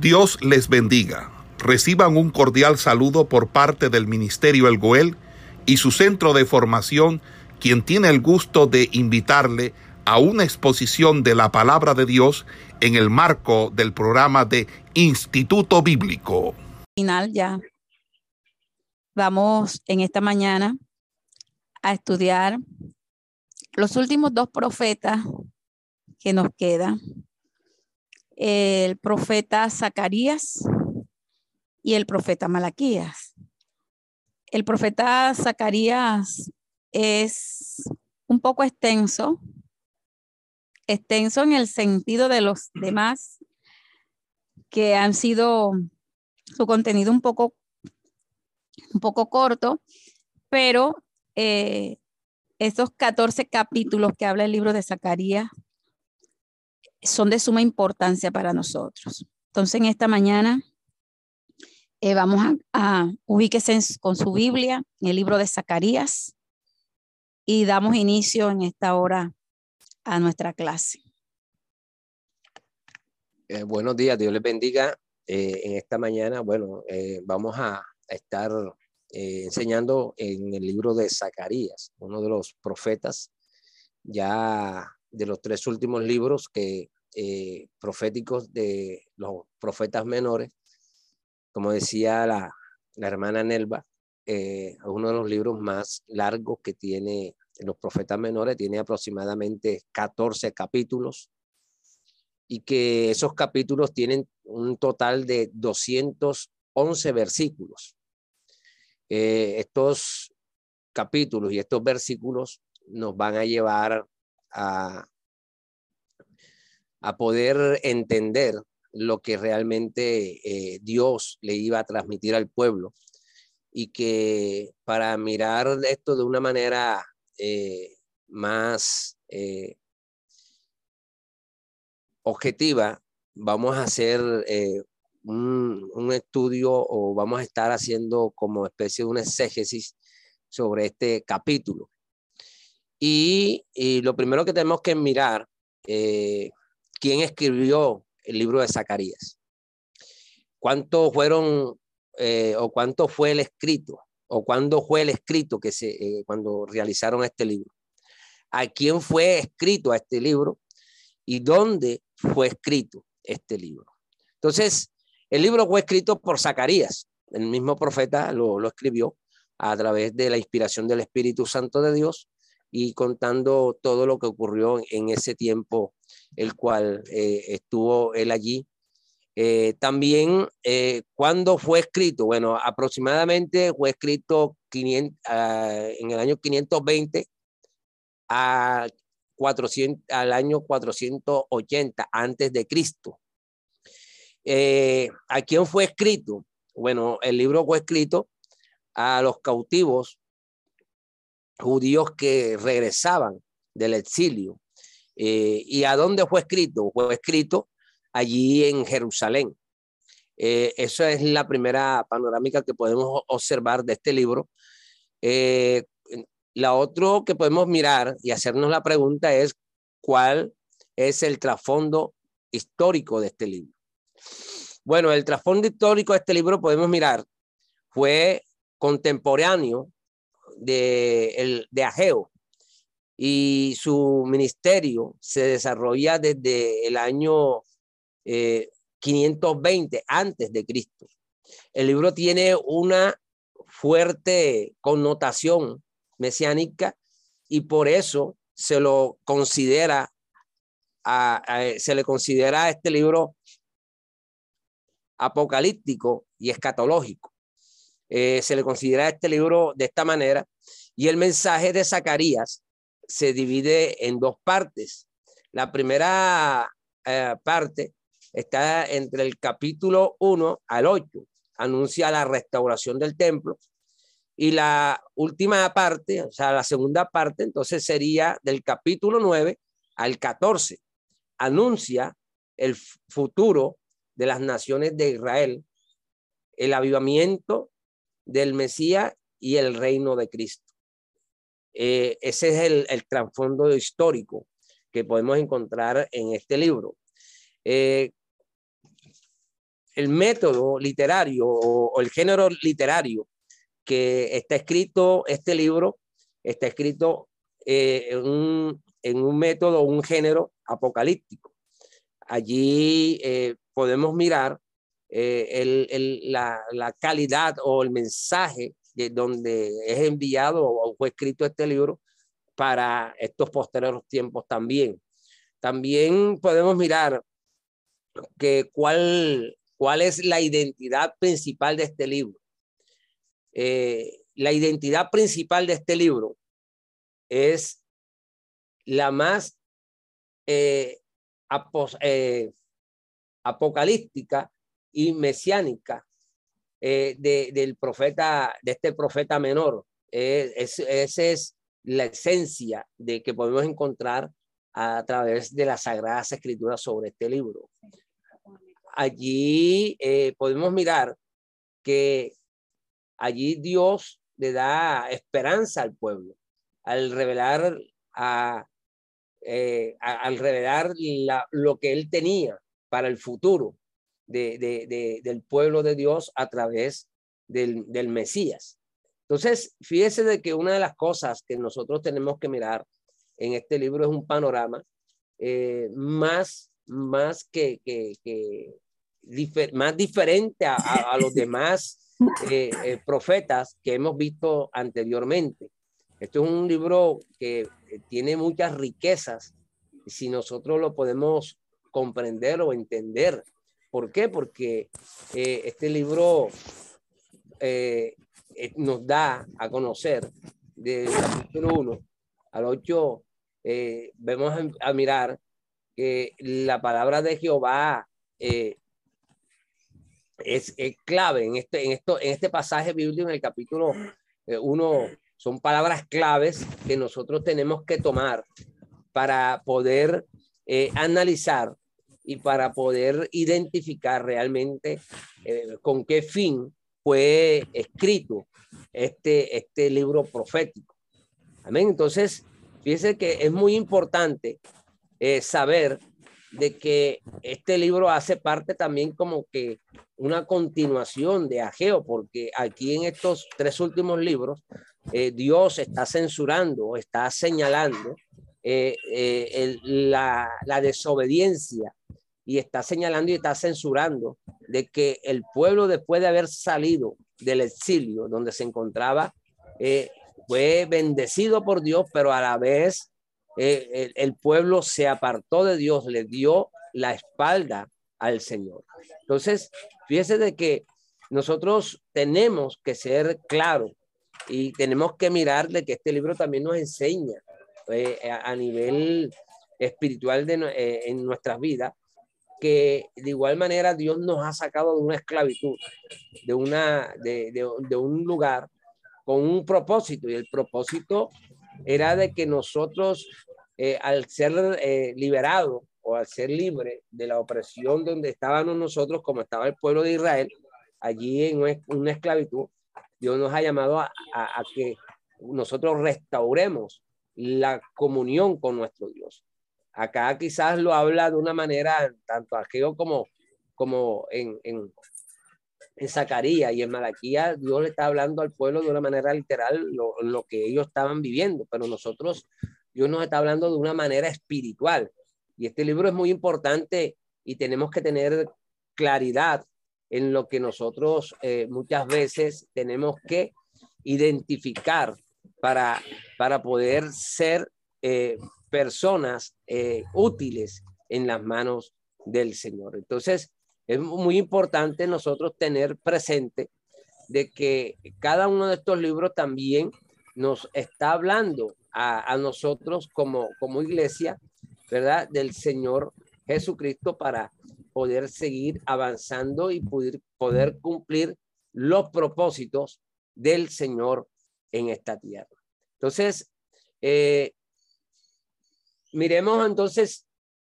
Dios les bendiga. Reciban un cordial saludo por parte del Ministerio El Goel y su centro de formación, quien tiene el gusto de invitarle a una exposición de la palabra de Dios en el marco del programa de Instituto Bíblico. Final ya. Vamos en esta mañana a estudiar los últimos dos profetas que nos quedan. El profeta Zacarías y el profeta Malaquías. El profeta Zacarías es un poco extenso, extenso en el sentido de los demás que han sido su contenido un poco, un poco corto, pero eh, esos 14 capítulos que habla el libro de Zacarías son de suma importancia para nosotros. Entonces, en esta mañana eh, vamos a, a con su Biblia en el libro de Zacarías y damos inicio en esta hora a nuestra clase. Eh, buenos días, Dios les bendiga. Eh, en esta mañana, bueno, vamos a, estar enseñando en el libro de Zacarías, uno de los profetas ya de los tres últimos libros que proféticos de los profetas menores, como decía la, hermana Nelva, uno de los libros más largos que tiene los profetas menores, tiene aproximadamente 14 capítulos y que esos capítulos tienen un total de 211 versículos. Eh, estos capítulos y estos versículos nos van a llevar a, poder entender lo que realmente eh, Dios le iba a transmitir al pueblo y que para mirar esto de una manera eh, más objetiva, vamos a hacer eh, un, estudio o vamos a estar haciendo como especie de una exégesis sobre este capítulo. Y, lo primero que tenemos que mirar, eh, ¿quién escribió el libro de Zacarías? ¿Cuántos fueron eh, o cuánto fue el escrito? ¿O cuándo fue el escrito que se, cuando realizaron este libro? ¿A quién fue escrito este libro? ¿Y dónde fue escrito este libro. Entonces, el libro fue escrito por Zacarías, el mismo profeta lo, escribió a través de la inspiración del Espíritu Santo de Dios y contando todo lo que ocurrió en ese tiempo, el cual eh, estuvo él allí. Eh, también, eh, ¿cuándo fue escrito? Bueno, aproximadamente fue escrito 500, ah, en el año 520 a 400, al año 480 antes de Cristo. Eh, ¿A quién fue escrito? Bueno, el libro fue escrito a los cautivos judíos que regresaban del exilio. Eh, ¿Y a dónde fue escrito? Fue escrito allí en Jerusalén. Eh, esa es la primera panorámica que podemos observar de este libro. La otra que podemos mirar y hacernos la pregunta es cuál es el trasfondo histórico de este libro. Bueno, el trasfondo histórico de este libro podemos mirar fue contemporáneo de, el, de Ageo y su ministerio se desarrolla desde el año 520 eh, antes de Cristo. El libro tiene una fuerte connotación mesiánica y por eso se lo considera, se le considera a este libro apocalíptico y escatológico. Eh, se le considera este libro de esta manera y el mensaje de Zacarías se divide en dos partes. La primera eh, parte está entre el capítulo 1 al 8, anuncia la restauración del templo y la última parte, o sea, la segunda parte, entonces sería del capítulo 9 al 14. Anuncia el futuro de las naciones de Israel, el avivamiento del Mesías y el reino de Cristo. Eh, ese es el, trasfondo histórico que podemos encontrar en este libro. Eh, el método literario o, el género literario que está escrito, este libro está escrito eh, en, un, método, un género apocalíptico. Allí podemos mirar eh, el, la, calidad o el mensaje de donde es enviado o fue escrito este libro para estos posteriores tiempos también. También podemos mirar que cuál, cuál es la identidad principal de este libro. Eh, la identidad principal de este libro es la más eh, apocalíptica y mesiánica del profeta, de este profeta menor. esa es la esencia de que podemos encontrar a través de las Sagradas Escrituras sobre este libro. Allí eh, podemos mirar que allí Dios le da esperanza al pueblo al revelar a, eh, al revelar lo que él tenía para el futuro de, del pueblo de Dios a través del, del Mesías. Entonces, fíjese de que una de las cosas que nosotros tenemos que mirar en este libro es un panorama eh, más, más que, que, más diferente a, los demás eh, eh, profetas que hemos visto anteriormente. Esto es un libro que tiene muchas riquezas si nosotros lo podemos comprender o entender. ¿Por qué? Porque este libro nos da a conocer del capítulo 1 al 8 eh, vemos a, mirar que la palabra de Jehová eh, es, clave en este, en, esto, en este pasaje bíblico, en el capítulo 1, eh, son palabras claves que nosotros tenemos que tomar para poder analizar y para poder identificar realmente con qué fin fue escrito este, este libro profético. Amén. Entonces, Fíjense que es muy importante eh, saber de que este libro hace parte también como que una continuación de Ageo, porque aquí en estos tres últimos libros eh, Dios está censurando, está señalando eh, la, la desobediencia y está señalando y está censurando de que el pueblo después de haber salido del exilio donde se encontraba fue bendecido por Dios, pero a la vez eh, el, pueblo se apartó de Dios, le dio la espalda al Señor. Entonces, fíjese de que nosotros tenemos que ser claros y tenemos que mirar de que este libro también nos enseña eh, a nivel espiritual de, eh, en nuestras vidas que de igual manera Dios nos ha sacado de una esclavitud, de, una, de, de un lugar con un propósito y el propósito era de que nosotros eh, al ser eh, liberados o al ser libre de la opresión donde estábamos nosotros, como estaba el pueblo de Israel, allí en una esclavitud, Dios nos ha llamado a, que nosotros restauremos la comunión con nuestro Dios. Acá quizás lo habla de una manera tanto aquello como, como en, en Zacarías y en Malaquía, Dios le está hablando al pueblo de una manera literal lo, lo, que ellos estaban viviendo, pero nosotros, Dios nos está hablando de una manera espiritual. Y este libro es muy importante y tenemos que tener claridad en lo que nosotros eh, muchas veces tenemos que identificar para, para poder ser eh, personas eh, útiles en las manos del Señor. Entonces, es muy importante nosotros tener presente de que cada uno de estos libros también nos está hablando a, nosotros como, como iglesia, ¿verdad? Del Señor Jesucristo para poder seguir avanzando y poder, poder cumplir los propósitos del Señor en esta tierra. Entonces, eh, miremos entonces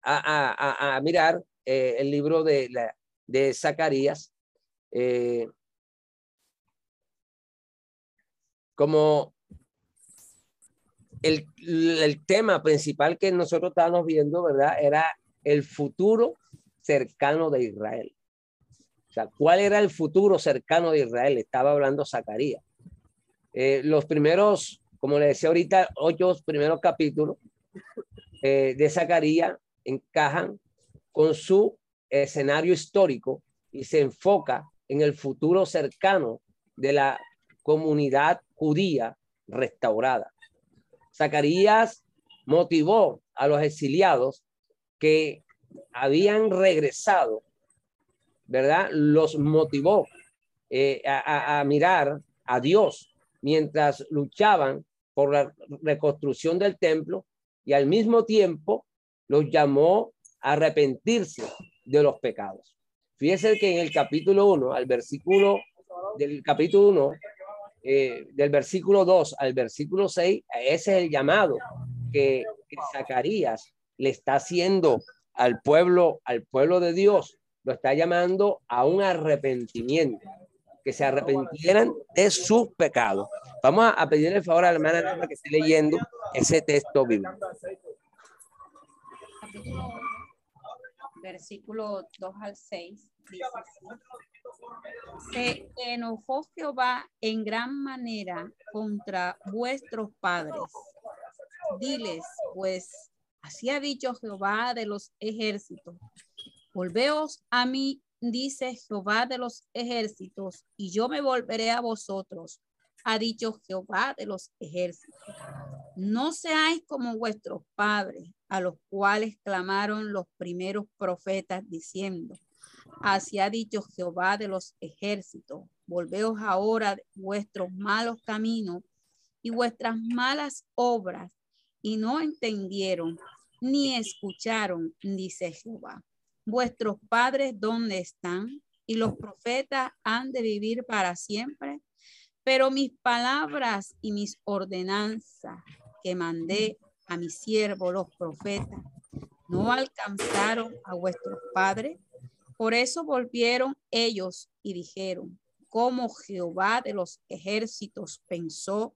a, mirar eh, el libro de la, de Zacarías, eh, como el, el, tema principal que nosotros estábamos viendo, ¿verdad? Era el futuro cercano de Israel. O sea, ¿cuál era el futuro cercano de Israel? Estaba hablando Zacarías. Eh, los primeros, como le decía ahorita, ocho primeros capítulos eh, de Zacarías encajan con su escenario histórico y se enfoca en el futuro cercano de la comunidad judía restaurada. Zacarías motivó a los exiliados que habían regresado, ¿verdad? Los motivó eh, a, mirar a Dios mientras luchaban por la reconstrucción del templo y al mismo tiempo los llamó a arrepentirse de los pecados. Fíjense que en el capítulo 1, al versículo del capítulo 1, eh, del versículo 2 al versículo 6, ese es el llamado que, Zacarías le está haciendo al pueblo, al pueblo de Dios, lo está llamando a un arrepentimiento, que se arrepintieran de sus pecados. Vamos a, pedirle el favor a la hermana que esté leyendo ese texto bíblico. Versículo 2 al 6 dice Se enojó Jehová en gran manera contra vuestros padres diles, pues así ha dicho Jehová de los ejércitos. Volveos a mí, dice Jehová de los ejércitos, y yo me volveré a vosotros, ha dicho Jehová de los ejércitos. No seáis como vuestros padres, a los cuales clamaron los primeros profetas diciendo, así ha dicho Jehová de los ejércitos, volveos ahora vuestros malos caminos y vuestras malas obras y no entendieron ni escucharon, dice Jehová. Vuestros padres, ¿dónde están? Y los profetas han de vivir para siempre. Pero mis palabras y mis ordenanzas que mandé a mis siervos, los profetas, no alcanzaron a vuestros padres. Por eso volvieron ellos y dijeron, como Jehová de los ejércitos pensó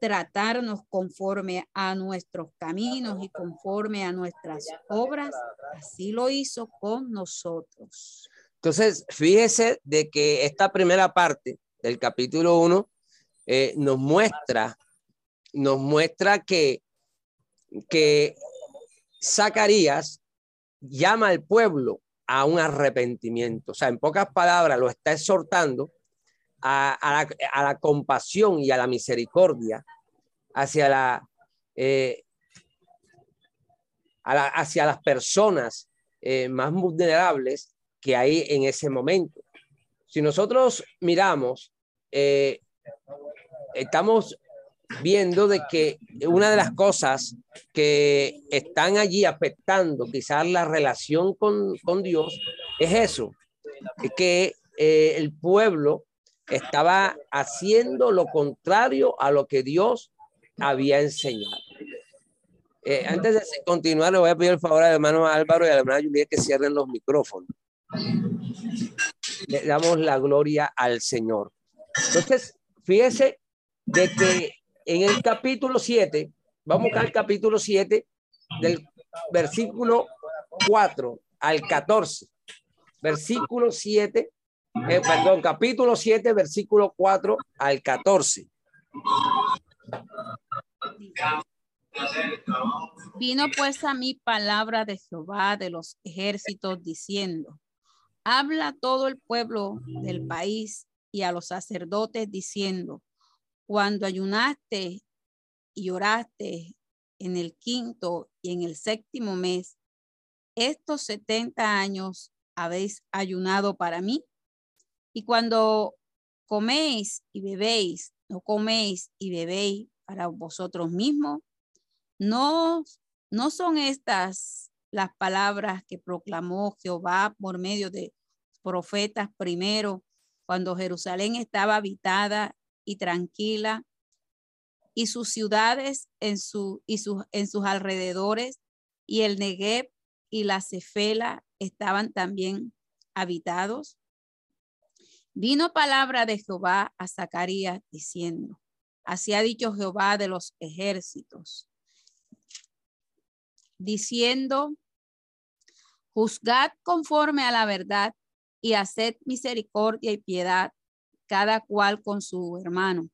tratarnos conforme a nuestros caminos y conforme a nuestras obras, así lo hizo con nosotros. Entonces, fíjese de que esta primera parte del capítulo 1 eh, nos muestra, nos muestra que, que Zacarías llama al pueblo a un arrepentimiento. O sea, en pocas palabras, lo está exhortando a, la, compasión y a la misericordia hacia, la, eh, hacia las personas eh, más vulnerables que hay en ese momento. Si nosotros miramos, eh, estamos viendo de que una de las cosas que están allí afectando quizás la relación con, con Dios es eso, que el pueblo estaba haciendo lo contrario a lo que Dios había enseñado. Eh, antes de continuar, le voy a pedir el favor al hermano Álvaro y a la hermana Julia que cierren los micrófonos. Le damos la gloria al Señor. Entonces, fíjese de que en el capítulo 7, vamos al capítulo 7, del versículo 4 al 14. Versículo 7 eh, perdón, capítulo 7, versículo 4 al 14. Vino pues a mí palabra de Jehová de los ejércitos diciendo, habla todo el pueblo del país y a los sacerdotes diciendo, cuando ayunaste y oraste en el quinto y en el séptimo mes, estos setenta años habéis ayunado para mí. Y cuando coméis y bebéis, no coméis y bebéis para vosotros mismos, no, no son estas las palabras que proclamó Jehová por medio de profetas primero, cuando Jerusalén estaba habitada y tranquila, y sus ciudades en, y sus, en sus alrededores, y el Negev y la Cefela estaban también habitados. Vino palabra de Jehová a Zacarías diciendo, así ha dicho Jehová de los ejércitos, diciendo, juzgad conforme a la verdad y haced misericordia y piedad cada cual con su hermano.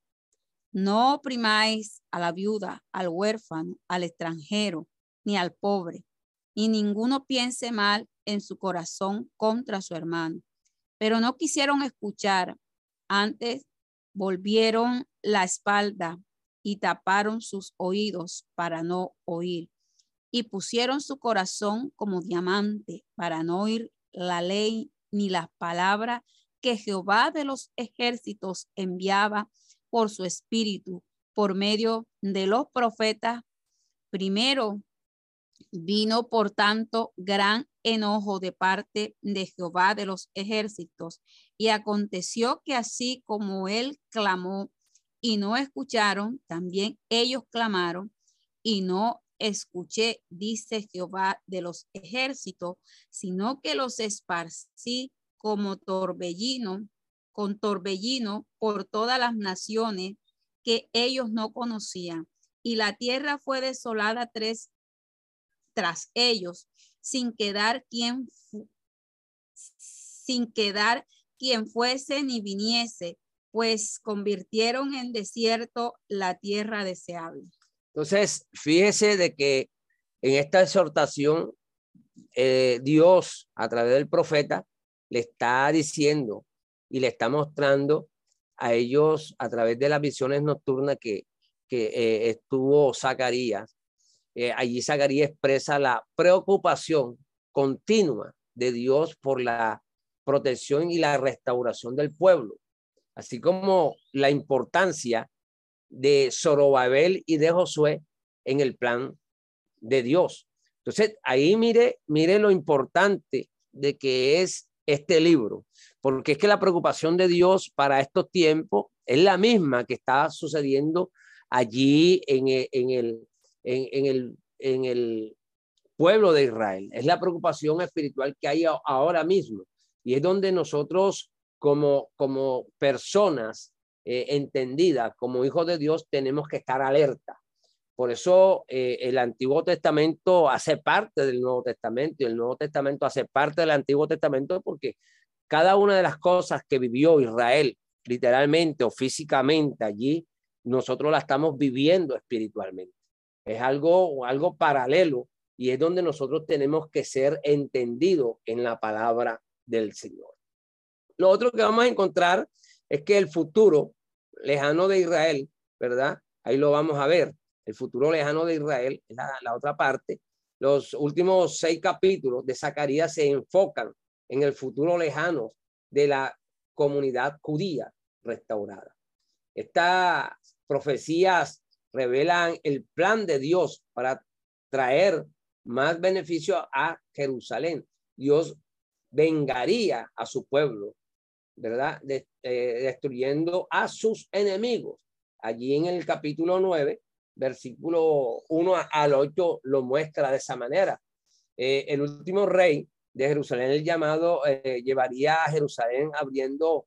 No oprimáis a la viuda, al huérfano, al extranjero, ni al pobre, y ninguno piense mal en su corazón contra su hermano. Pero no quisieron escuchar, antes volvieron la espalda y taparon sus oídos para no oír, y pusieron su corazón como diamante para no oír la ley ni las palabras que Jehová de los ejércitos enviaba por su espíritu, por medio de los profetas. Primero vino, por tanto, gran enojo de parte de Jehová de los ejércitos. Y aconteció que así como él clamó y no escucharon, también ellos clamaron y no escuché, dice Jehová de los ejércitos, sino que los esparcí como torbellino, con torbellino por todas las naciones que ellos no conocían. Y la tierra fue desolada tres tras ellos, sin quedar quien sin quedar quien fuese ni viniese, pues convirtieron en desierto la tierra deseable. Entonces, fíjese de que en esta exhortación, eh, Dios a través del profeta le está diciendo y le está mostrando a ellos a través de las visiones nocturnas que, que eh, estuvo Zacarías. Eh, allí Zacarías expresa la preocupación continua de Dios por la protección y la restauración del pueblo, así como la importancia de Zorobabel y de Josué en el plan de Dios. Entonces, ahí mire, mire lo importante de que es este libro, porque es que la preocupación de Dios para estos tiempos es la misma que está sucediendo allí en el, en el, en, el, en el pueblo de Israel. Es la preocupación espiritual que hay ahora mismo y es donde nosotros como, como personas eh, entendidas, como hijos de Dios, tenemos que estar alerta. Por eso eh, el Antiguo Testamento hace parte del Nuevo Testamento y el Nuevo Testamento hace parte del Antiguo Testamento porque cada una de las cosas que vivió Israel literalmente o físicamente allí, nosotros la estamos viviendo espiritualmente. Es algo, algo paralelo y es donde nosotros tenemos que ser entendidos en la palabra del Señor. Lo otro que vamos a encontrar es que el futuro lejano de Israel, ¿verdad? Ahí lo vamos a ver el futuro lejano de Israel, es la, otra parte. Los últimos seis capítulos de Zacarías se enfocan en el futuro lejano de la comunidad judía restaurada. Estas profecías revelan el plan de Dios para traer más beneficio a Jerusalén. Dios vengaría a su pueblo, ¿verdad? Eh, destruyendo a sus enemigos. Allí en el capítulo 9 versículo 1 al 8 lo muestra de esa manera. Eh, el último rey de Jerusalén, el llamado, eh, llevaría a Jerusalén abriendo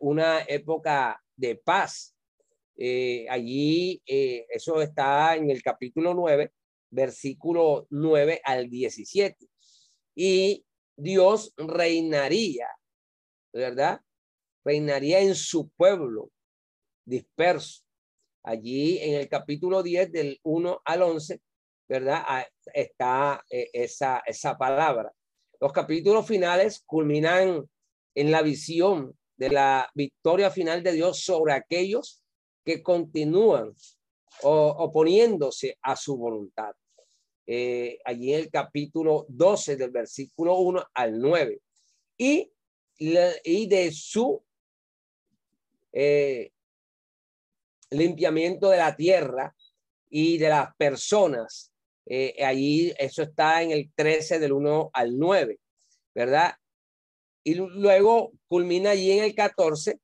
una época de paz. Allí, eso está en el capítulo 9, versículo 9 al 17. Y Dios reinaría, ¿verdad? Reinaría en su pueblo disperso Allí en el capítulo 10 del 1 al 11, ¿verdad? Ah, está eh, esa, esa palabra. Los capítulos finales culminan en la visión de la victoria final de Dios sobre aquellos que continúan oponiéndose a su voluntad. Eh, allí en el capítulo 12 del versículo 1 al 9. Y, de su eh, limpiamiento de la tierra y de las personas. Eh, allí eso está en el 13 del 1 al 9, ¿verdad? Y luego culmina allí en el 14,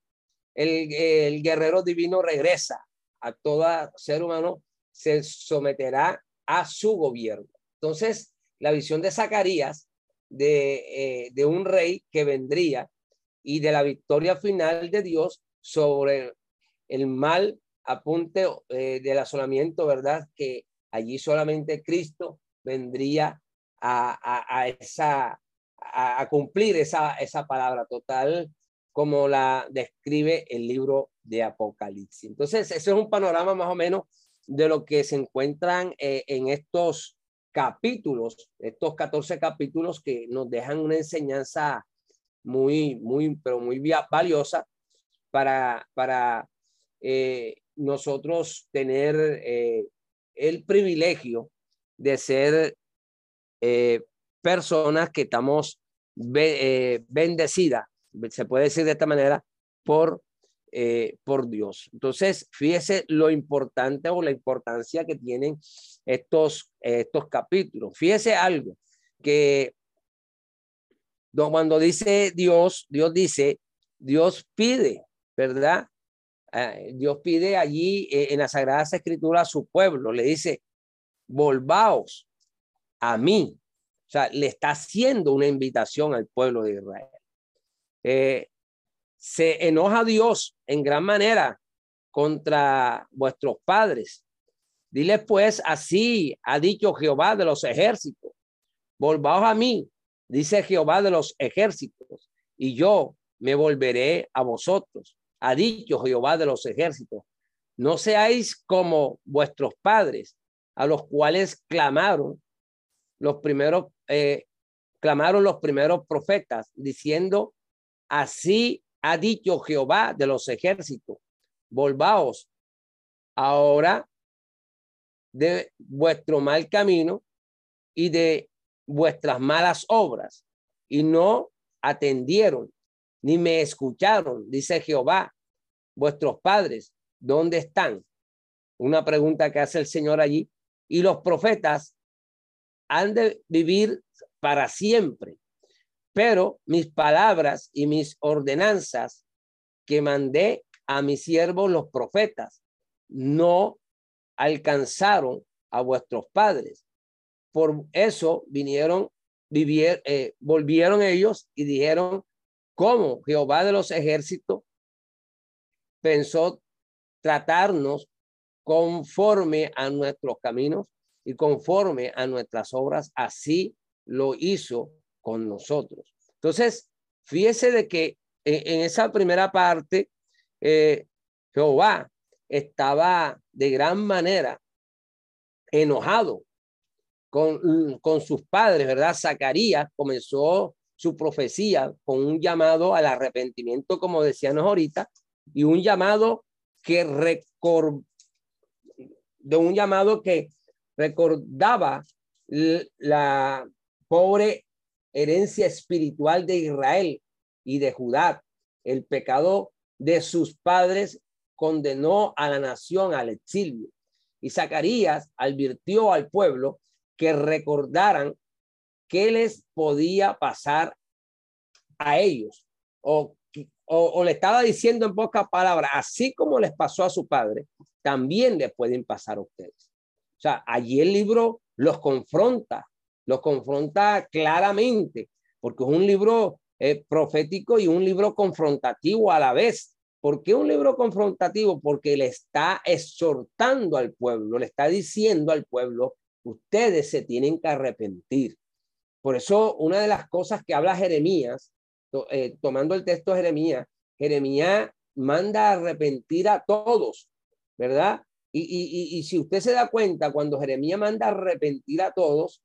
el, guerrero divino regresa a todo ser humano, se someterá a su gobierno. Entonces, la visión de Zacarías de, eh, de un rey que vendría y de la victoria final de Dios sobre el mal apunte eh, del asolamiento, ¿verdad? Que allí solamente Cristo vendría a, esa, a, cumplir esa, esa palabra total como la describe el libro de Apocalipsis. Entonces, ese es un panorama más o menos de lo que se encuentran eh, en estos capítulos, estos 14 capítulos que nos dejan una enseñanza muy, muy, pero muy valiosa para, para eh, nosotros tener eh, el privilegio de ser personas que estamos bendecidas, se puede decir de esta manera, por eh, por Dios. Entonces, fíjese lo importante o la importancia que tienen estos, estos capítulos. Fíjese algo, que cuando dice Dios, Dios dice, Dios pide, ¿verdad? Ah, Dios pide allí eh, en la Sagrada Escritura a su pueblo, le dice, volvaos a mí. O sea, le está haciendo una invitación al pueblo de Israel. Eh, se enoja Dios en gran manera contra vuestros padres. Dile pues, así ha dicho Jehová de los ejércitos, volvaos a mí, dice Jehová de los ejércitos, y yo me volveré a vosotros. Ha dicho Jehová de los ejércitos, no seáis como vuestros padres, a los cuales clamaron los primeros, eh, clamaron los primeros profetas, diciendo, así ha dicho Jehová de los ejércitos, volvaos ahora de vuestro mal camino y de vuestras malas obras, y no atendieron ni me escucharon, dice Jehová, vuestros padres, ¿dónde están? Una pregunta que hace el Señor allí. Y los profetas han de vivir para siempre pero mis palabras y mis ordenanzas que mandé a mis siervos los profetas no alcanzaron a vuestros padres. Por eso vinieron, vivieron, eh, volvieron ellos y dijeron, ¿cómo Jehová de los ejércitos pensó tratarnos conforme a nuestros caminos y conforme a nuestras obras? Así lo hizo con nosotros. Entonces, fíjese de que en, esa primera parte, eh, Jehová estaba de gran manera enojado con, con sus padres, ¿verdad? Zacarías comenzó su profecía con un llamado al arrepentimiento, como decíamos ahorita, y un llamado que de un llamado que recordaba la pobre herencia espiritual de Israel y de Judá. El pecado de sus padres condenó a la nación al exilio. Y Zacarías advirtió al pueblo que recordaran qué les podía pasar a ellos. O, o, le estaba diciendo en pocas palabras, así como les pasó a su padre, también les pueden pasar a ustedes. O sea, allí el libro los confronta lo confronta claramente, porque es un libro eh, profético y un libro confrontativo a la vez. ¿Por qué un libro confrontativo? Porque le está exhortando al pueblo, le está diciendo al pueblo, ustedes se tienen que arrepentir. Por eso una de las cosas que habla Jeremías, eh, tomando el texto de Jeremías, Jeremías manda arrepentir a todos, ¿verdad? Y, y, y, si usted se da cuenta, cuando Jeremías manda arrepentir a todos,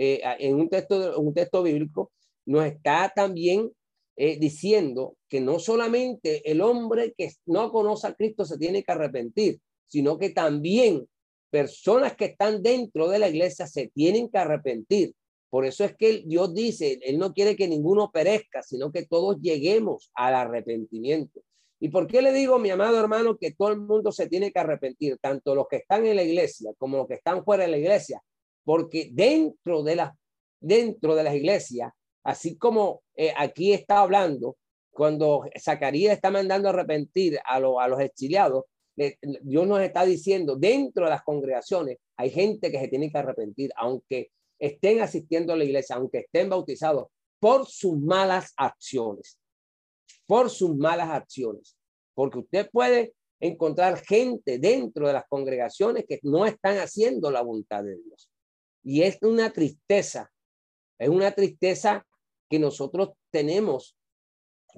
eh, en un texto, un texto bíblico, nos está también eh, diciendo que no solamente el hombre que no conoce a Cristo se tiene que arrepentir, sino que también personas que están dentro de la iglesia se tienen que arrepentir. Por eso es que Dios dice, Él no quiere que ninguno perezca, sino que todos lleguemos al arrepentimiento. ¿Y por qué le digo, mi amado hermano, que todo el mundo se tiene que arrepentir, tanto los que están en la iglesia como los que están fuera de la iglesia? Porque dentro de, la, dentro de las iglesias, así como eh, aquí está hablando, cuando Zacarías está mandando a arrepentir a, a los exiliados, Dios nos está diciendo, dentro de las congregaciones hay gente que se tiene que arrepentir, aunque estén asistiendo a la iglesia, aunque estén bautizados, por sus malas acciones, por sus malas acciones. Porque usted puede encontrar gente dentro de las congregaciones que no están haciendo la voluntad de Dios. Y es una tristeza, es una tristeza que nosotros tenemos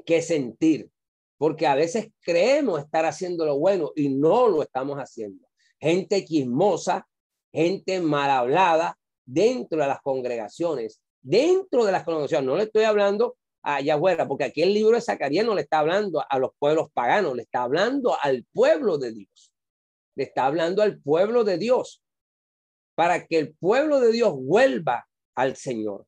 que sentir, porque a veces creemos estar haciendo lo bueno y no lo estamos haciendo. Gente chismosa, gente mal hablada dentro de las congregaciones, dentro de las congregaciones. No le estoy hablando allá afuera, porque aquí el libro de Zacarías no le está hablando a los pueblos paganos, le está hablando al pueblo de Dios. Le está hablando al pueblo de Dios para que el pueblo de Dios vuelva al Señor.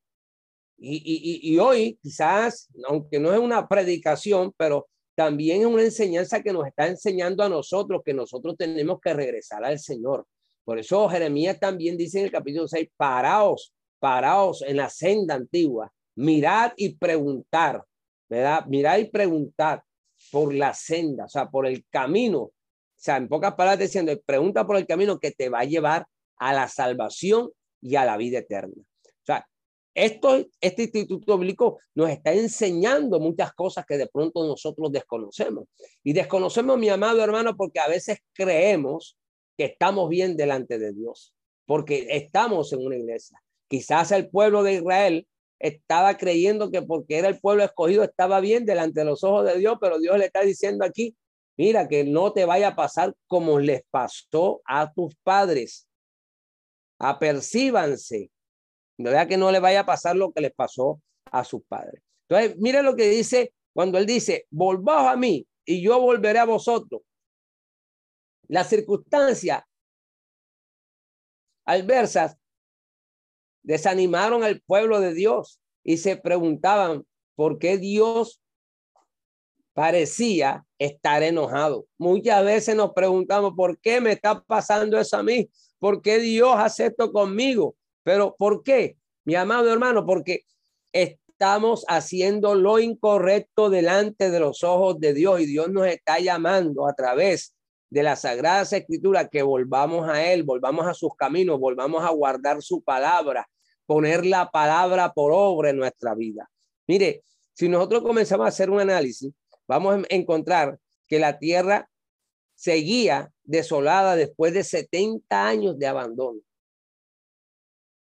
Y, hoy quizás, aunque no es una predicación, pero también es una enseñanza que nos está enseñando a nosotros que nosotros tenemos que regresar al Señor. Por eso Jeremías también dice en el capítulo 6, paraos, paraos en la senda antigua, mirad y preguntar, ¿verdad? Mirad y preguntar por la senda, o sea, por el camino. O sea, en pocas palabras diciendo, pregunta por el camino que te va a llevar a la salvación y a la vida eterna. O sea, esto, este instituto bíblico nos está enseñando muchas cosas que de pronto nosotros desconocemos. Y desconocemos, mi amado hermano, porque a veces creemos que estamos bien delante de Dios, porque estamos en una iglesia. Quizás el pueblo de Israel estaba creyendo que porque era el pueblo escogido estaba bien delante de los ojos de Dios, pero Dios le está diciendo aquí, mira, que no te vaya a pasar como les pasó a tus padres. Apercíbanse de verdad que no le vaya a pasar lo que les pasó a sus padres. Entonces, mire lo que dice cuando él dice, volvaos a mí y yo volveré a vosotros. Las circunstancias adversas desanimaron al pueblo de Dios y se preguntaban por qué Dios parecía estar enojado. Muchas veces nos preguntamos, ¿por qué me está pasando eso a mí? ¿Por qué Dios hace esto conmigo? Pero ¿por qué? Mi amado hermano, porque estamos haciendo lo incorrecto delante de los ojos de Dios y Dios nos está llamando a través de la Sagrada Escritura que volvamos a Él, volvamos a sus caminos, volvamos a guardar su palabra, poner la palabra por obra en nuestra vida. Mire, si nosotros comenzamos a hacer un análisis, vamos a encontrar que la tierra seguía desolada después de 70 años de abandono.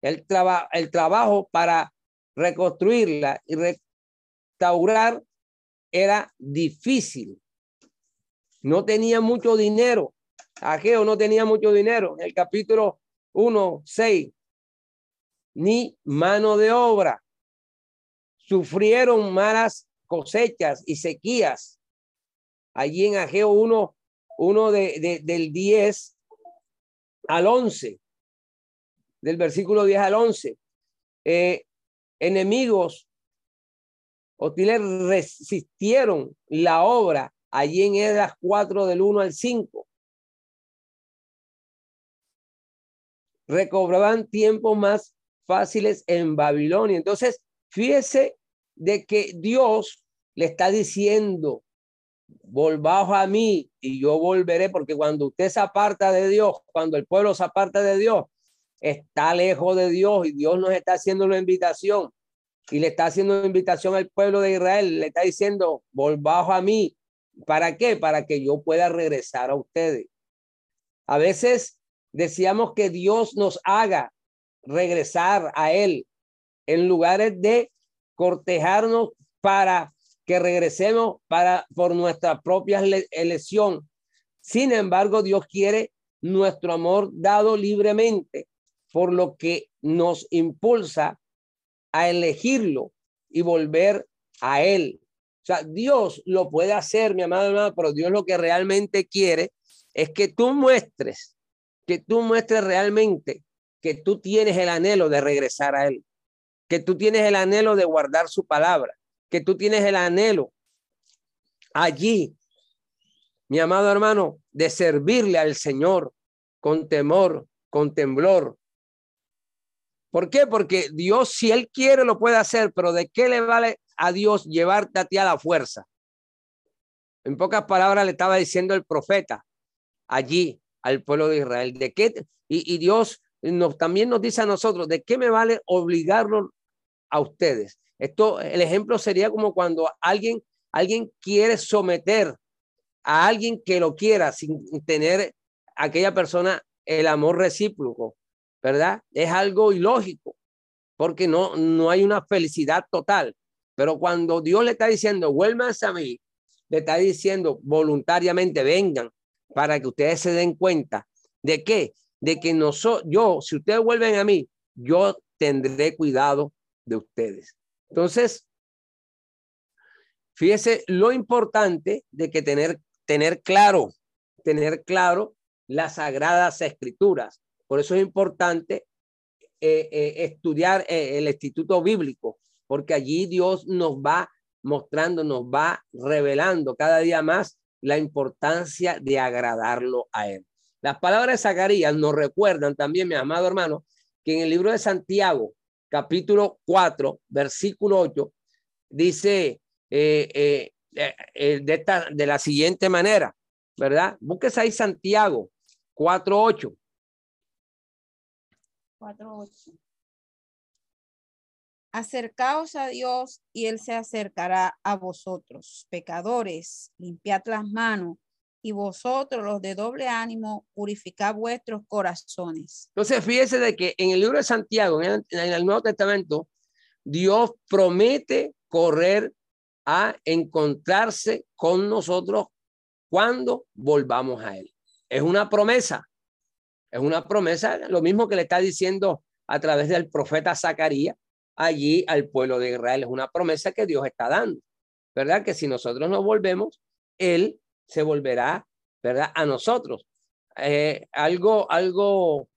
El, el trabajo para reconstruirla y restaurar era difícil. No tenía mucho dinero. Ageo no tenía mucho dinero. En el capítulo 1, 6, ni mano de obra. Sufrieron malas cosechas y sequías. Allí en Ageo 1, 1 de, del 10 al 11 del versículo 10 al 11. Eh, enemigos hostiles resistieron la obra allí en Edras 4 del 1 al 5. Recobraban tiempos más fáciles en Babilonia. Entonces, fíjese de que Dios le está diciendo, volvaos a mí y yo volveré, porque cuando usted se aparta de Dios, cuando el pueblo se aparta de Dios, está lejos de Dios y Dios nos está haciendo una invitación y le está haciendo una invitación al pueblo de Israel, le está diciendo, volvaos a mí. ¿Para qué? Para que yo pueda regresar a ustedes. A veces decíamos que Dios nos haga regresar a Él en lugares de cortejarnos para que regresemos para por nuestra propia elección. Sin embargo, Dios quiere nuestro amor dado libremente por lo que nos impulsa a elegirlo y volver a Él. O sea, Dios lo puede hacer, mi amado hermano, pero Dios lo que realmente quiere es que tú muestres, que tú muestres realmente que tú tienes el anhelo de regresar a Él, que tú tienes el anhelo de guardar su palabra, que tú tienes el anhelo allí, mi amado hermano, de servirle al Señor con temor, con temblor, ¿Por qué? Porque Dios, si Él quiere, lo puede hacer, pero ¿de qué le vale a Dios llevarte a ti a la fuerza? En pocas palabras le estaba diciendo el profeta allí al pueblo de Israel, ¿de qué? Y, Dios nos, también nos dice a nosotros, ¿de qué me vale obligarlo a ustedes? Esto, el ejemplo sería como cuando alguien, alguien quiere someter a alguien que lo quiera sin tener aquella persona el amor recíproco. ¿verdad? Es algo ilógico. porque no, no hay una felicidad total. Pero cuando Dios le está diciendo, vuelvan a mí, le está diciendo voluntariamente, vengan, para que ustedes se den cuenta de qué, de que no yo, si ustedes vuelven a mí, yo tendré cuidado de ustedes. Entonces, fíjese lo importante de que tener, tener claro, tener claro las sagradas escrituras. Por eso es importante eh, eh, estudiar eh, el instituto bíblico, porque allí Dios nos va mostrando, nos va revelando cada día más la importancia de agradarlo a Él. Las palabras de Zacarías nos recuerdan también, mi amado hermano, que en el libro de Santiago, capítulo 4, versículo 8, dice de, esta, de la siguiente manera, ¿verdad? Busques ahí Santiago 4, 8. 4.8. Acercaos a Dios y Él se acercará a vosotros, pecadores, limpiad las manos y vosotros los de doble ánimo, purificad vuestros corazones. Entonces, fíjese de que en el libro de Santiago, en el, en el Nuevo Testamento, Dios promete correr a encontrarse con nosotros cuando volvamos a Él. Es una promesa. Es una promesa, lo mismo que le está diciendo a través del profeta Zacarías allí al pueblo de Israel. Es una promesa que Dios está dando, ¿verdad? Que si nosotros nos volvemos, Él se volverá, ¿verdad? A nosotros. Eh, algo, algo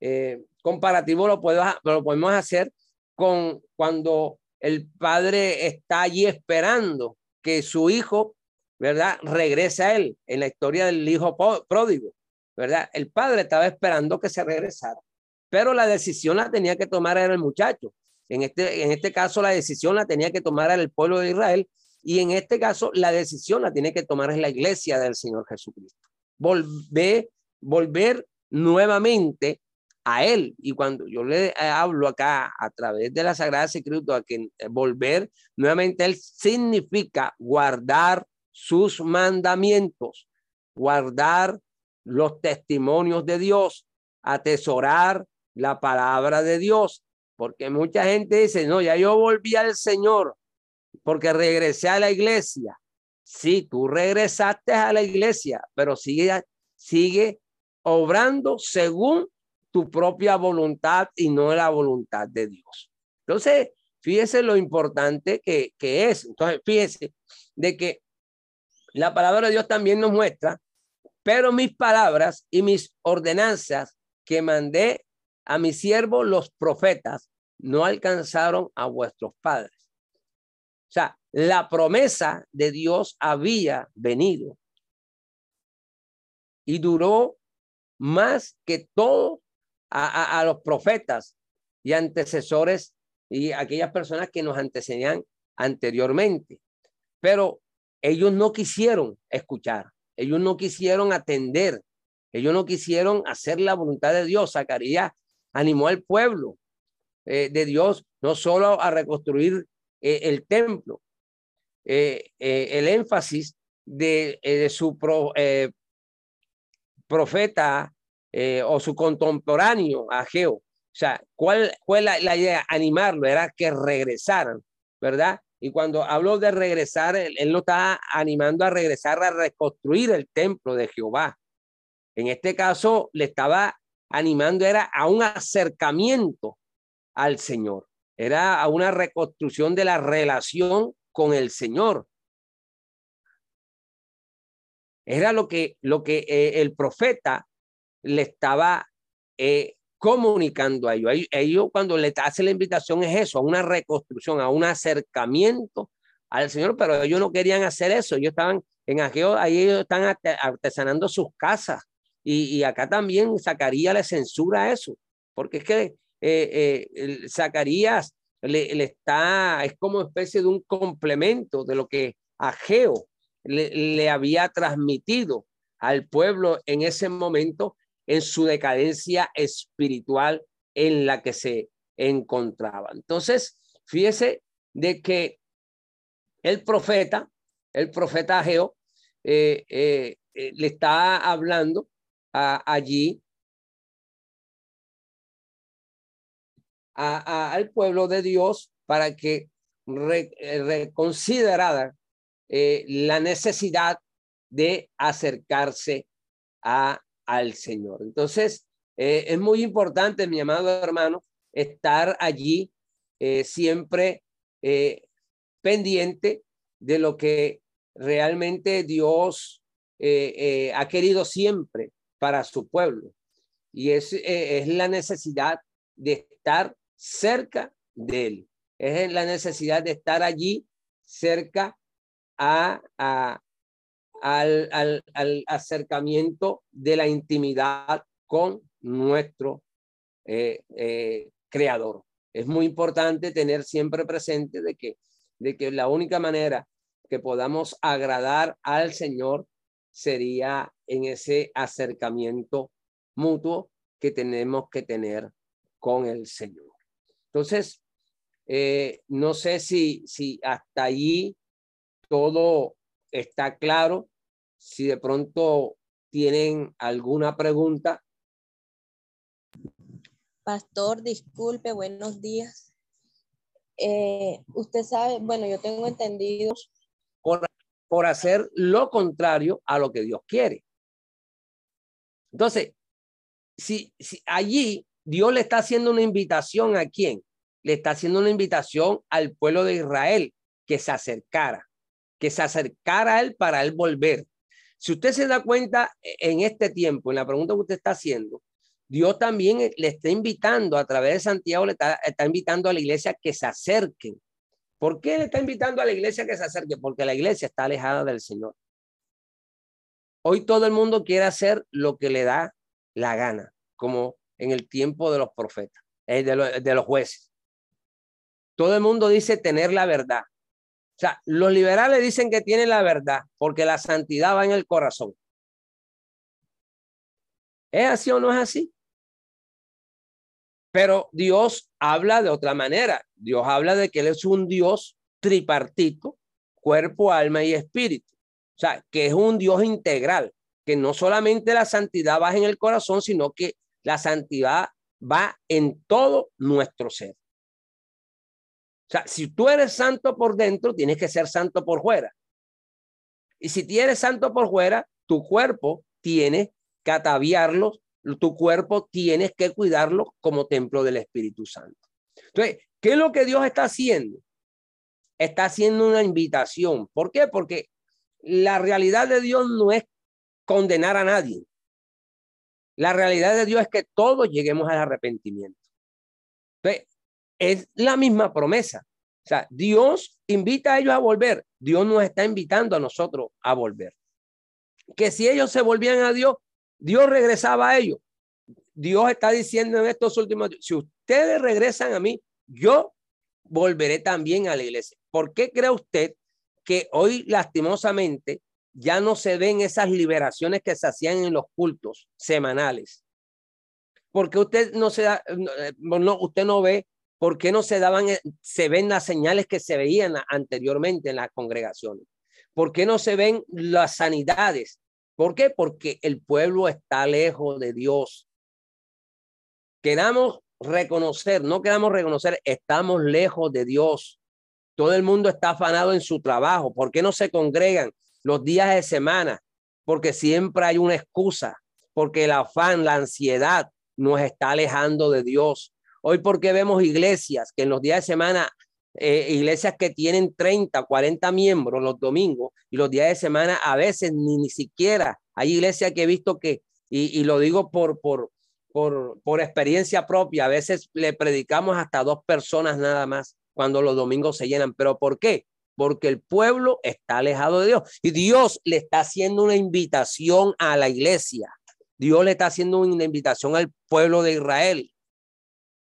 eh, comparativo lo, puedo, lo podemos hacer con cuando el padre está allí esperando que su hijo, ¿verdad? Regrese a él en la historia del hijo pródigo. ¿verdad? El padre estaba esperando que se regresara, pero la decisión la tenía que tomar el muchacho. En este, en este caso, la decisión la tenía que tomar el pueblo de Israel y en este caso, la decisión la tiene que tomar la iglesia del Señor Jesucristo. Volver, volver nuevamente a Él. Y cuando yo le hablo acá a través de la Sagrada Escritura, que volver nuevamente Él significa guardar sus mandamientos, guardar los testimonios de Dios, atesorar la palabra de Dios, porque mucha gente dice, no, ya yo volví al Señor porque regresé a la iglesia. Sí, tú regresaste a la iglesia, pero sigue, sigue obrando según tu propia voluntad y no la voluntad de Dios. Entonces, fíjese lo importante que, que es. Entonces, fíjese de que la palabra de Dios también nos muestra pero mis palabras y mis ordenanzas que mandé a mis siervos los profetas no alcanzaron a vuestros padres. O sea, la promesa de Dios había venido y duró más que todo a, los profetas y antecesores y aquellas personas que nos antecedían anteriormente. Pero ellos no quisieron escuchar. Ellos no quisieron atender, ellos no quisieron hacer la voluntad de Dios. Zacarías animó al pueblo eh, de Dios no solo a reconstruir eh, el templo, eh, el énfasis de, su profeta o su contemporáneo Ageo. O sea, ¿cuál fue la, idea? Animarlo, era que regresaran, ¿verdad? Y cuando hablo de regresar, él, no está animando a regresar a reconstruir el templo de Jehová. En este caso, le estaba animando, era a un acercamiento al Señor, era una reconstrucción de la relación con el Señor. Era lo que, lo que eh, el profeta le estaba eh, comunicando a ellos. Ellos cuando le hace la invitación es eso, a una reconstrucción, a un acercamiento al Señor, pero ellos no querían hacer eso. Ellos estaban en Ageo, ahí ellos están artesanando sus casas. Y, acá también Zacarías le censura eso, porque es que eh, Zacarías le, está, es como especie de un complemento de lo que Ageo le, le había transmitido al pueblo en ese momento en su decadencia espiritual en la que se encontraba. Entonces, fíjese de que el profeta, el profeta Ageo, eh, eh, eh, le está hablando allí al pueblo de Dios para que reconsiderara eh, la necesidad de acercarse a, al Señor. Entonces, eh, es muy importante, mi amado hermano, estar allí eh, siempre pendiente de lo que realmente Dios ha querido siempre para su pueblo. Y es, es la necesidad de estar cerca de Él. Es la necesidad de estar allí cerca a, al, acercamiento de la intimidad con nuestro eh, eh, creador. Es muy importante tener siempre presente de que, de que la única manera que podamos agradar al Señor sería en ese acercamiento mutuo que tenemos que tener con el Señor. Entonces, eh, no sé si, si hasta allí todo está claro. Si de pronto tienen alguna pregunta. Pastor, disculpe, buenos días. Eh, usted sabe, bueno, yo tengo entendido. Por, por hacer lo contrario a lo que Dios quiere. Entonces, si, si allí Dios le está haciendo una invitación a quién? Le está haciendo una invitación al pueblo de Israel que se acercara que se acercara a él para él volver. Si usted se da cuenta e, en este tiempo, en la pregunta que usted está haciendo, Dios también eh, le está invitando a través de Santiago, le está, invitando a la iglesia que se acerquen. ¿Por qué le está invitando a la iglesia que se acerque? Porque la iglesia está alejada del Señor. Hoy todo el mundo quiere hacer lo que le da la gana, como en el tiempo de los profetas, eh, de, de los jueces. Todo el mundo dice tener la verdad. O sea, los liberales dicen que tienen la verdad porque la santidad va en el corazón. ¿Es así o no es así? Pero Dios habla de otra manera. Dios habla de que Él es un Dios tripartito, cuerpo, alma y espíritu. O sea, que es un Dios integral, que no solamente la santidad va en el corazón, sino que la santidad va en todo nuestro ser. O sea, si tú eres santo por dentro, tienes que ser santo por fuera. Y si tienes santo por fuera, tu cuerpo tiene que ataviarlo, tu cuerpo tienes que cuidarlo como templo del Espíritu Santo. Entonces, ¿qué es lo que Dios está haciendo? Está haciendo una invitación. ¿Por qué? Porque la realidad de Dios no es condenar a nadie. La realidad de Dios es que todos lleguemos al arrepentimiento. Es la misma promesa. O sea, Dios invita a ellos a volver. Dios nos está invitando a nosotros a volver. Que si ellos se volvían a Dios, Dios regresaba a ellos. Dios está diciendo en estos últimos días, si ustedes regresan a mí, yo volveré también a la iglesia. ¿Por qué cree usted que hoy lastimosamente ya no se ven esas liberaciones que se hacían en los cultos semanales? Porque usted no se da, no, usted no ve ¿Por qué no se daban, eh, se ven las señales que se veían anteriormente en las congregaciones? ¿Por qué no se ven las sanidades? ¿Por qué? Porque el pueblo está lejos de Dios. Queramos reconocer, no queramos reconocer, estamos lejos de Dios. Todo el mundo está afanado en su trabajo. ¿Por qué no se congregan los días de semana? Porque siempre hay una excusa, porque el afán, la ansiedad nos está alejando de Dios. Hoy porque vemos iglesias que en los días de semana, eh, iglesias que tienen 30, 40 miembros los domingos y los días de semana a veces ni, ni siquiera hay iglesias que he visto que, y, lo digo por, por, por, por experiencia propia, a veces le predicamos hasta dos personas nada más cuando los domingos se llenan. ¿Pero por qué? Porque el pueblo está alejado de Dios y Dios le está haciendo una invitación a la iglesia. Dios le está haciendo una invitación al pueblo de Israel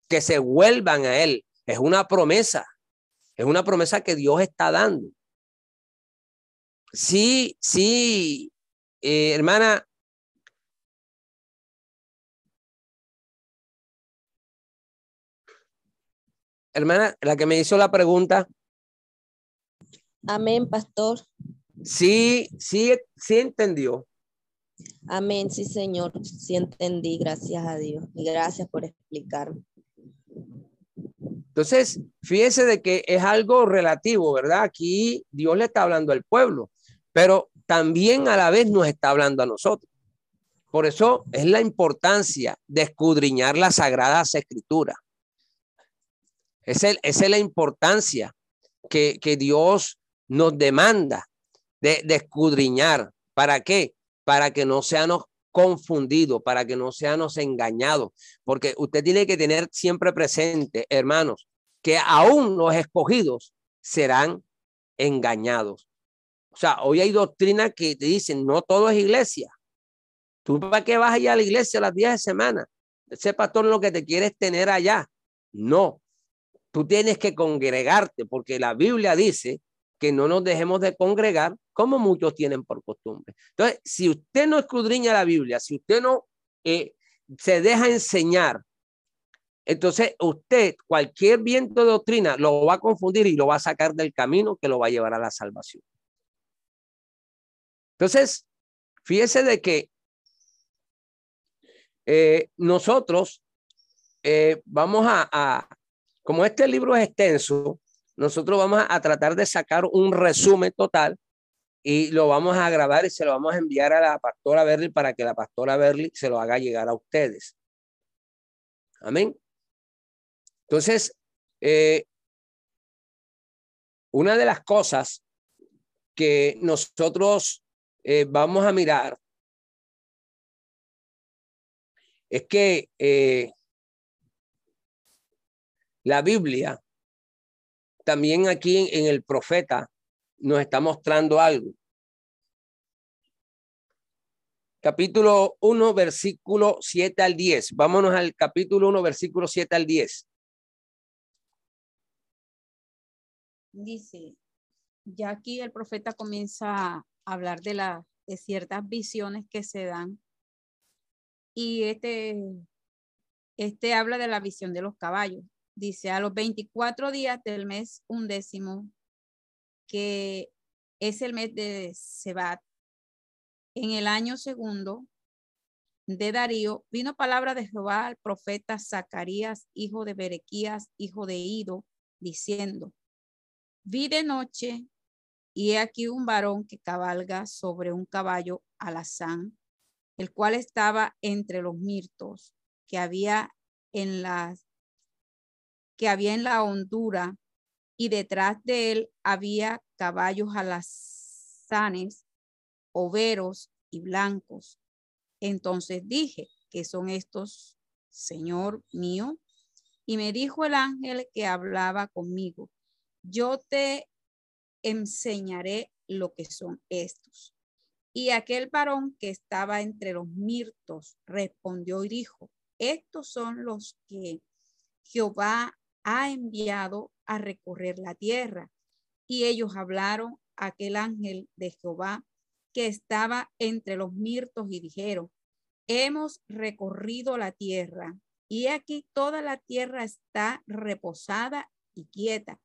que se vuelvan a Él. Es una promesa, es una promesa que Dios está dando. Sí, sí, eh, hermana. Hermana, la que me hizo la pregunta. Amén, pastor. Sí, sí, sí entendió. Amén, sí, Señor, sí entendí, gracias a Dios. Y gracias por explicarme. Entonces, fíjese de que es algo relativo, ¿verdad? Aquí Dios le está hablando al pueblo, pero también a la vez nos está hablando a nosotros. Por eso es la importancia de escudriñar las sagradas escrituras. Esa es, la importancia que, Dios nos demanda de, escudriñar. ¿Para qué? Para que no seamos confundidos, para que no seamos engañados. Porque usted tiene que tener siempre presente, hermanos, que aún los escogidos serán engañados. O sea, hoy hay doctrinas que te dicen, no todo es iglesia. ¿Tú para qué vas allá a la iglesia las 10 de semana? Ese pastor lo que te quiere es tener allá. No, tú tienes que congregarte porque la Biblia dice que no nos dejemos de congregar como muchos tienen por costumbre. Entonces, si usted no escudriña la Biblia, si usted no eh, se deja enseñar, entonces usted cualquier viento de doctrina lo va a confundir y lo va a sacar del camino que lo va a llevar a la salvación. Entonces, fíjese de que eh, nosotros eh, vamos a, como este libro es extenso, nosotros vamos a, tratar de sacar un resumen total y lo vamos a grabar y se lo vamos a enviar a la pastora Berly para que la pastora Berly se lo haga llegar a ustedes. Amén. Entonces, eh, una de las cosas que nosotros vamos a mirar es que eh, la Biblia, también aquí en, el profeta, nos está mostrando algo. Capítulo 1, versículo 7 al 10. Vámonos al capítulo 1, versículo 7 al 10. Dice, ya aquí el profeta comienza a hablar de, la, de ciertas visiones que se dan y este, este habla de la visión de los caballos. Dice, a los 24 días del mes undécimo, que es el mes de Sebat, en el año segundo de Darío, vino palabra de Jehová al profeta Zacarías, hijo de Berequías, hijo de Ido, diciendo, vi de noche y he aquí un varón que cabalga sobre un caballo alazán el cual estaba entre los mirtos que había en la que había en la hondura y detrás de él había caballos alazanes, overos y blancos. Entonces dije, ¿qué son estos, Señor mío? Y me dijo el ángel que hablaba conmigo, yo te enseñaré lo que son estos. Y aquel varón que estaba entre los mirtos respondió y dijo, estos son los que Jehová ha enviado a recorrer la tierra. Y ellos hablaron a aquel ángel de Jehová que estaba entre los mirtos y dijeron, hemos recorrido la tierra y aquí toda la tierra está reposada y quieta.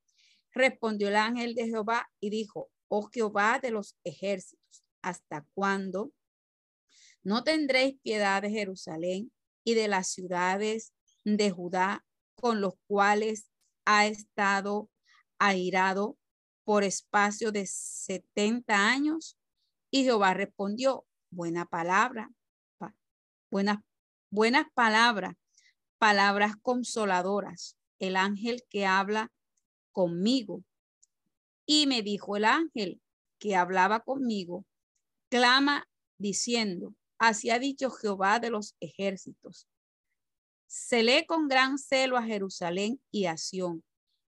Respondió el ángel de Jehová y dijo, oh Jehová de los ejércitos, ¿Hasta cuándo? No tendréis piedad de Jerusalén y de las ciudades de Judá con los cuales ha estado airado por espacio de setenta años. Y Jehová respondió, buena palabra, buenas, buenas palabras, palabras consoladoras, el ángel que habla conmigo. Y me dijo el ángel que hablaba conmigo, clama diciendo, así ha dicho Jehová de los ejércitos. Se lee con gran celo a Jerusalén y a Sión,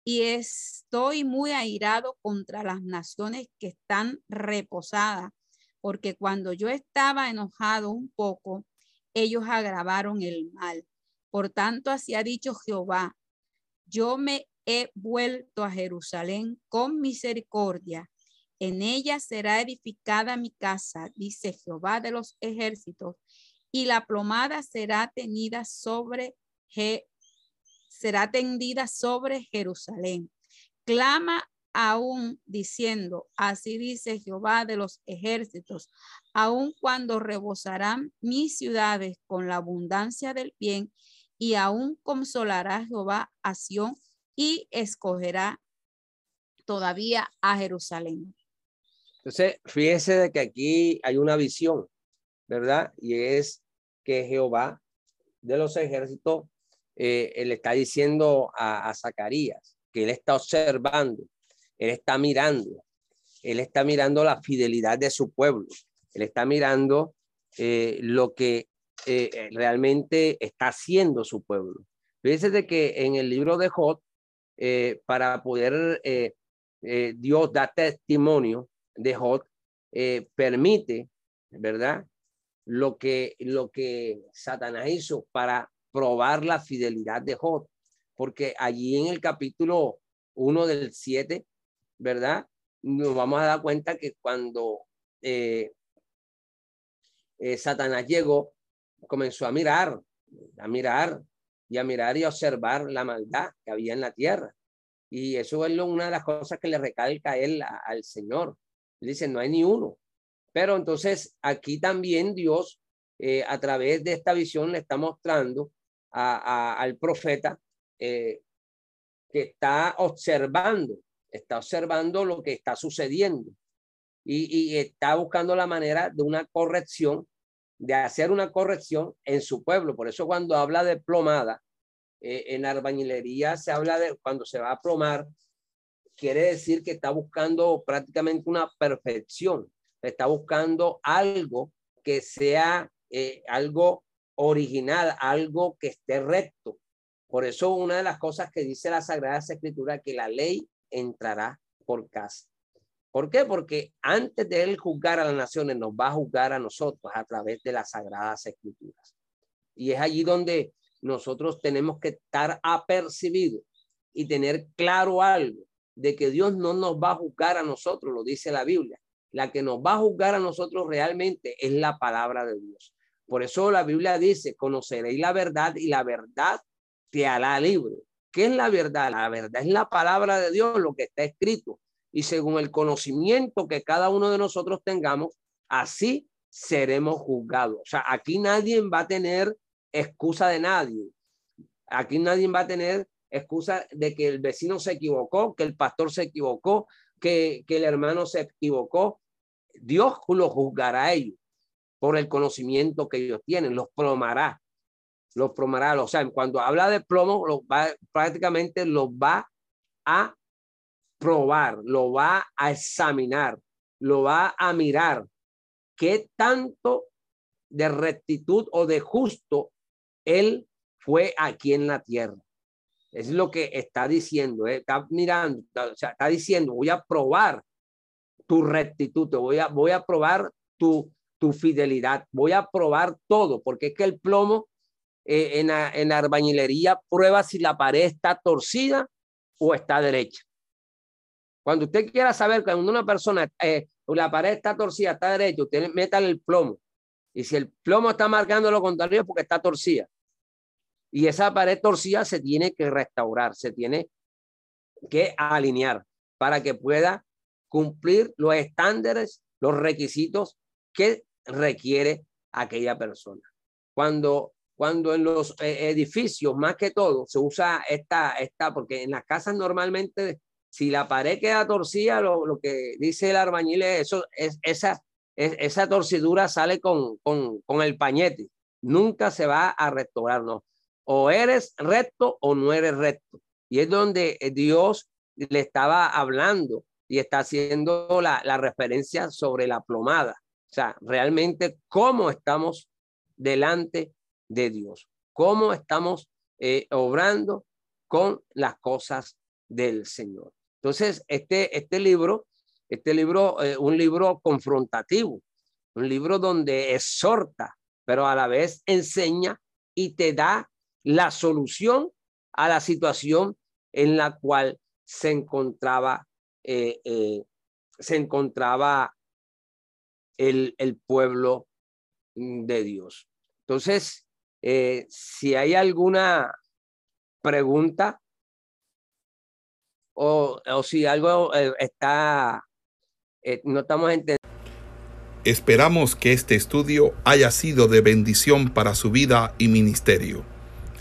y estoy muy airado contra las naciones que están reposadas, porque cuando yo estaba enojado un poco, ellos agravaron el mal. Por tanto, así ha dicho Jehová, yo me he vuelto a Jerusalén con misericordia en ella será edificada mi casa, dice Jehová de los ejércitos, y la plomada será tenida sobre será tendida sobre Jerusalén. Clama aún diciendo, así dice Jehová de los ejércitos, aun cuando rebosarán mis ciudades con la abundancia del bien, y aún consolará Jehová a Sión y escogerá todavía a Jerusalén. Entonces, fíjese de que aquí hay una visión, ¿verdad? Y es que Jehová de los ejércitos eh, le está diciendo a, Zacarías que él está observando, él está mirando, él está mirando la fidelidad de su pueblo, él está mirando eh, lo que eh, realmente está haciendo su pueblo. Fíjese de que en el libro de Job, eh, para poder Dios dar testimonio de Job, permite, ¿verdad? Lo que, lo que Satanás hizo para probar la fidelidad de Job, porque allí en el capítulo 1 del 7, ¿verdad? Nos vamos a dar cuenta que cuando eh, Satanás llegó, comenzó a mirar, a mirar y a mirar y a observar la maldad que había en la tierra. Y eso es una de las cosas que le recalca él al Señor. dice, no hay ni uno. Pero entonces aquí también Dios, eh, a través de esta visión, le está mostrando al profeta eh, que está observando, está observando lo que está sucediendo y, está buscando la manera de una corrección de hacer una corrección en su pueblo. Por eso cuando habla de plomada, eh, en arbañilería se habla de cuando se va a plomar, quiere decir que está buscando prácticamente una perfección, está buscando algo que sea eh, algo original, algo que esté recto. Por eso una de las cosas que dice la Sagrada Escritura, que la ley entrará por casa. ¿Por qué? Porque antes de él juzgar a las naciones, nos va a juzgar a nosotros a través de las sagradas escrituras. Y es allí donde nosotros tenemos que estar apercibidos y tener claro algo de que Dios no nos va a juzgar a nosotros, lo dice la Biblia. La que nos va a juzgar a nosotros realmente es la palabra de Dios. Por eso la Biblia dice, conoceréis la verdad y la verdad te hará libre. ¿Qué es la verdad? La verdad es la palabra de Dios, lo que está escrito y según el conocimiento que cada uno de nosotros tengamos, así seremos juzgados. O sea, aquí nadie va a tener excusa de nadie. Aquí nadie va a tener excusa de que el vecino se equivocó, que el pastor se equivocó, que, el hermano se equivocó. Dios lo juzgará a ellos por el conocimiento que ellos tienen, los plomará, los plomará. O sea, cuando habla de plomo, lo va, prácticamente los va a probar, lo va a examinar, lo va a mirar qué tanto de rectitud o de justo él fue aquí en la tierra. Es lo que está diciendo, ¿eh? está mirando, está, está diciendo, voy a probar tu rectitud, voy a, voy a probar tu, tu fidelidad, voy a probar todo, porque es que el plomo eh, en, la, en la prueba si la pared está torcida o está derecha. Cuando usted quiera saber cuando una persona, eh, la pared está torcida, está derecha, usted meta el plomo. Y si el plomo está marcando lo contrario es porque está torcida. Y esa pared torcida se tiene que restaurar, se tiene que alinear para que pueda cumplir los estándares, los requisitos que requiere aquella persona. Cuando, cuando en los eh, edificios, más que todo, se usa esta, esta, porque en las casas normalmente si la pared queda torcida, lo, que dice el arbañil es eso, es, esa, esa torcidura sale con, con, con, el pañete. Nunca se va a restaurar, ¿no? O eres recto o no eres recto. Y es donde Dios le estaba hablando y está haciendo la, la referencia sobre la plomada. O sea, realmente cómo estamos delante de Dios, cómo estamos eh, obrando con las cosas del Señor. Entonces, este, este libro, este libro, eh, un libro confrontativo, un libro donde exhorta, pero a la vez enseña y te da la solución a la situación en la cual se encontraba, eh, eh, se encontraba el, el, pueblo de Dios. Entonces, si hay alguna pregunta, o, si algo eh, está, eh, no estamos entendiendo. Esperamos que este estudio haya sido de bendición para su vida y ministerio.